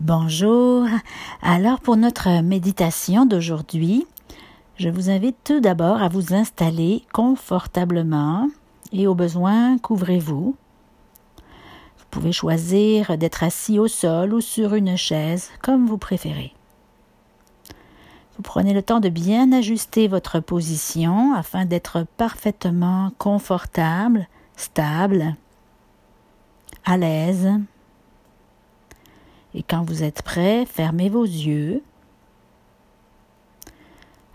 Bonjour. Alors pour notre méditation d'aujourd'hui, je vous invite tout d'abord à vous installer confortablement et au besoin, couvrez-vous. Vous pouvez choisir d'être assis au sol ou sur une chaise, comme vous préférez. Vous prenez le temps de bien ajuster votre position afin d'être parfaitement confortable, stable, à l'aise. Et quand vous êtes prêt, fermez vos yeux.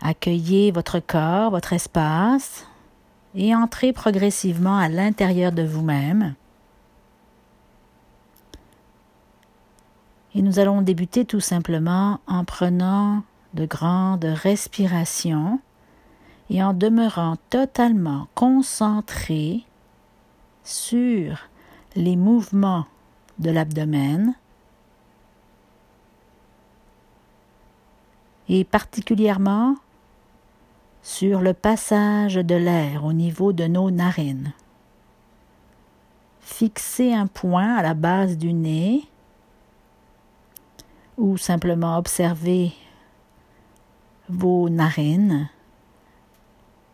Accueillez votre corps, votre espace et entrez progressivement à l'intérieur de vous-même. Et nous allons débuter tout simplement en prenant de grandes respirations et en demeurant totalement concentré sur les mouvements de l'abdomen et particulièrement sur le passage de l'air au niveau de nos narines. Fixez un point à la base du nez ou simplement observez vos narines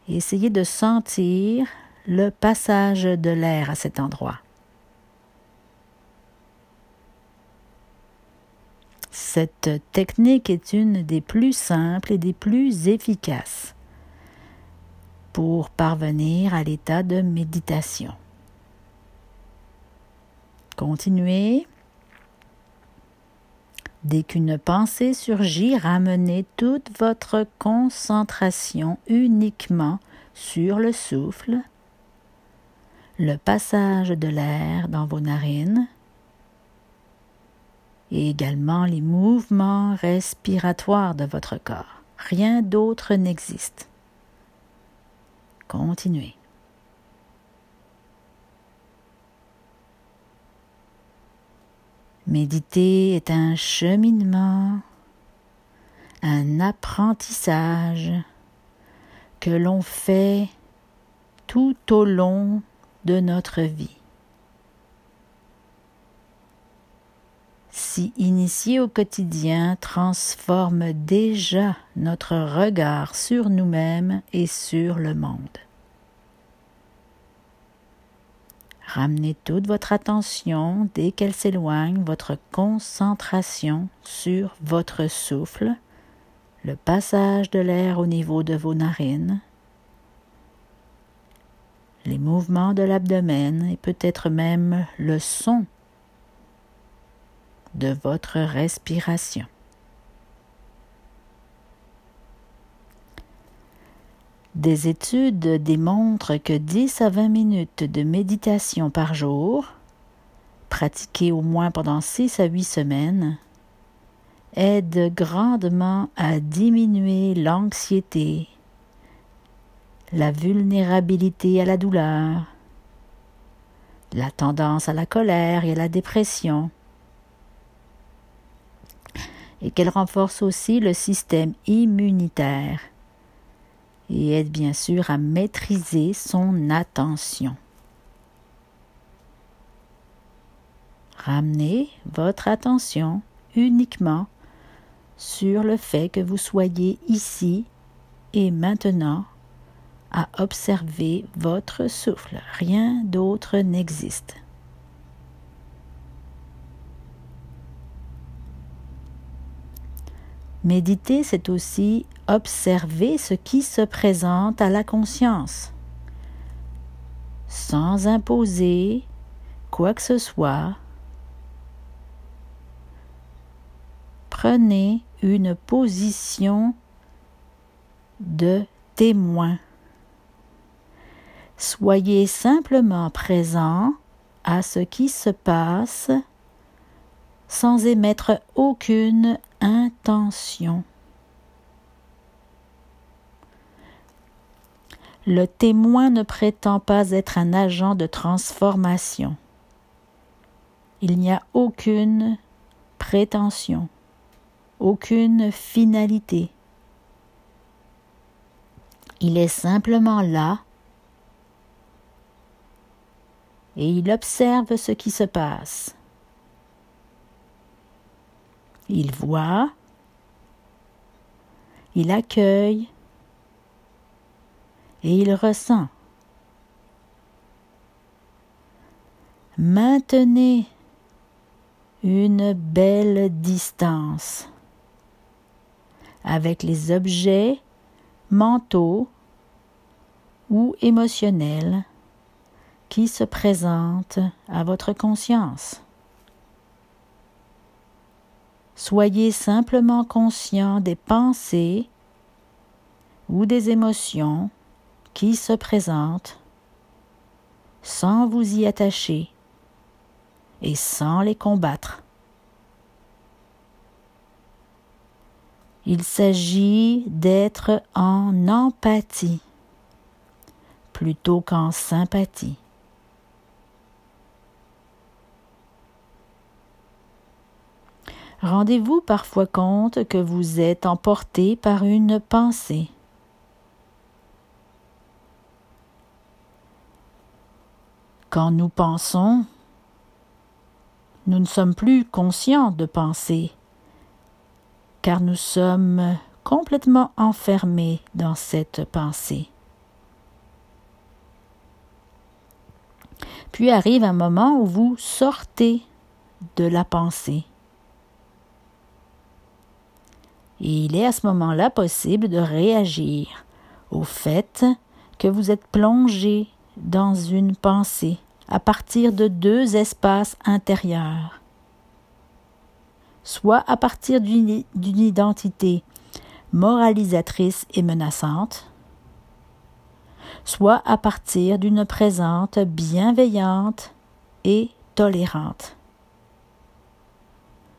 et essayez de sentir le passage de l'air à cet endroit. Cette technique est une des plus simples et des plus efficaces pour parvenir à l'état de méditation. Continuez. Dès qu'une pensée surgit, ramenez toute votre concentration uniquement sur le souffle, le passage de l'air dans vos narines également les mouvements respiratoires de votre corps. Rien d'autre n'existe. Continuez. Méditer est un cheminement, un apprentissage que l'on fait tout au long de notre vie. Si au quotidien, transforme déjà notre regard sur nous-mêmes et sur le monde. Ramenez toute votre attention dès qu'elle s'éloigne, votre concentration sur votre souffle, le passage de l'air au niveau de vos narines, les mouvements de l'abdomen et peut-être même le son de votre respiration. Des études démontrent que 10 à 20 minutes de méditation par jour, pratiquée au moins pendant 6 à 8 semaines, aident grandement à diminuer l'anxiété, la vulnérabilité à la douleur, la tendance à la colère et à la dépression, et qu'elle renforce aussi le système immunitaire et aide bien sûr à maîtriser son attention. Ramenez votre attention uniquement sur le fait que vous soyez ici et maintenant à observer votre souffle. Rien d'autre n'existe. Méditer, c'est aussi observer ce qui se présente à la conscience, sans imposer quoi que ce soit. Prenez une position de témoin. Soyez simplement présent à ce qui se passe sans émettre aucune intention. Le témoin ne prétend pas être un agent de transformation. Il n'y a aucune prétention, aucune finalité. Il est simplement là et il observe ce qui se passe. Il voit, il accueille et il ressent. Maintenez une belle distance avec les objets mentaux ou émotionnels qui se présentent à votre conscience. Soyez simplement conscient des pensées ou des émotions qui se présentent sans vous y attacher et sans les combattre. Il s'agit d'être en empathie plutôt qu'en sympathie. Rendez-vous parfois compte que vous êtes emporté par une pensée. Quand nous pensons, nous ne sommes plus conscients de penser, car nous sommes complètement enfermés dans cette pensée. Puis arrive un moment où vous sortez de la pensée. Et il est à ce moment-là possible de réagir au fait que vous êtes plongé dans une pensée à partir de deux espaces intérieurs, soit à partir d'une identité moralisatrice et menaçante, soit à partir d'une présente bienveillante et tolérante,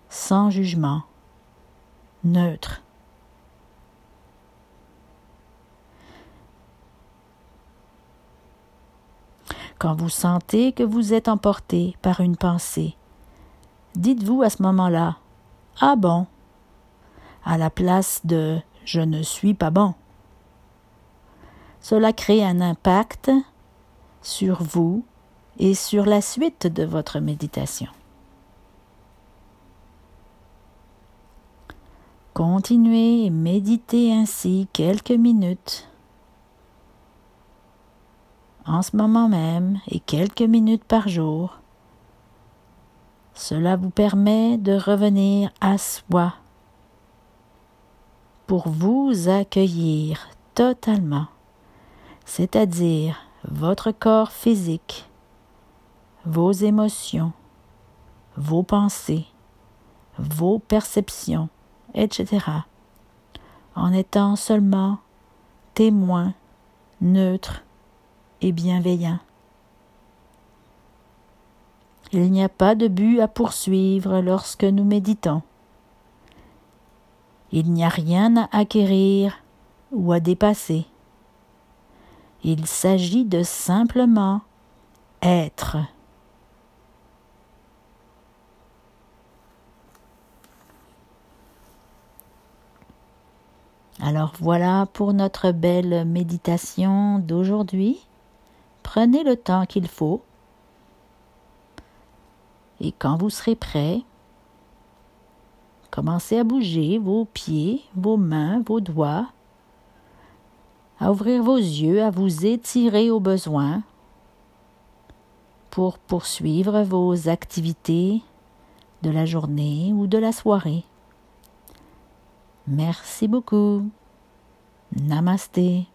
sans jugement, neutre. Quand vous sentez que vous êtes emporté par une pensée, dites-vous à ce moment-là Ah bon à la place de Je ne suis pas bon. Cela crée un impact sur vous et sur la suite de votre méditation. Continuez et méditez ainsi quelques minutes. En ce moment même et quelques minutes par jour. Cela vous permet de revenir à soi. Pour vous accueillir totalement, c'est-à-dire votre corps physique, vos émotions, vos pensées, vos perceptions, etc., en étant seulement témoin neutre et bienveillant. Il n'y a pas de but à poursuivre lorsque nous méditons. Il n'y a rien à acquérir ou à dépasser. Il s'agit de simplement être. Alors voilà pour notre belle méditation d'aujourd'hui. Prenez le temps qu'il faut. Et quand vous serez prêt, commencez à bouger vos pieds, vos mains, vos doigts, à ouvrir vos yeux, à vous étirer au besoin pour poursuivre vos activités de la journée ou de la soirée. Merci beaucoup. Namasté.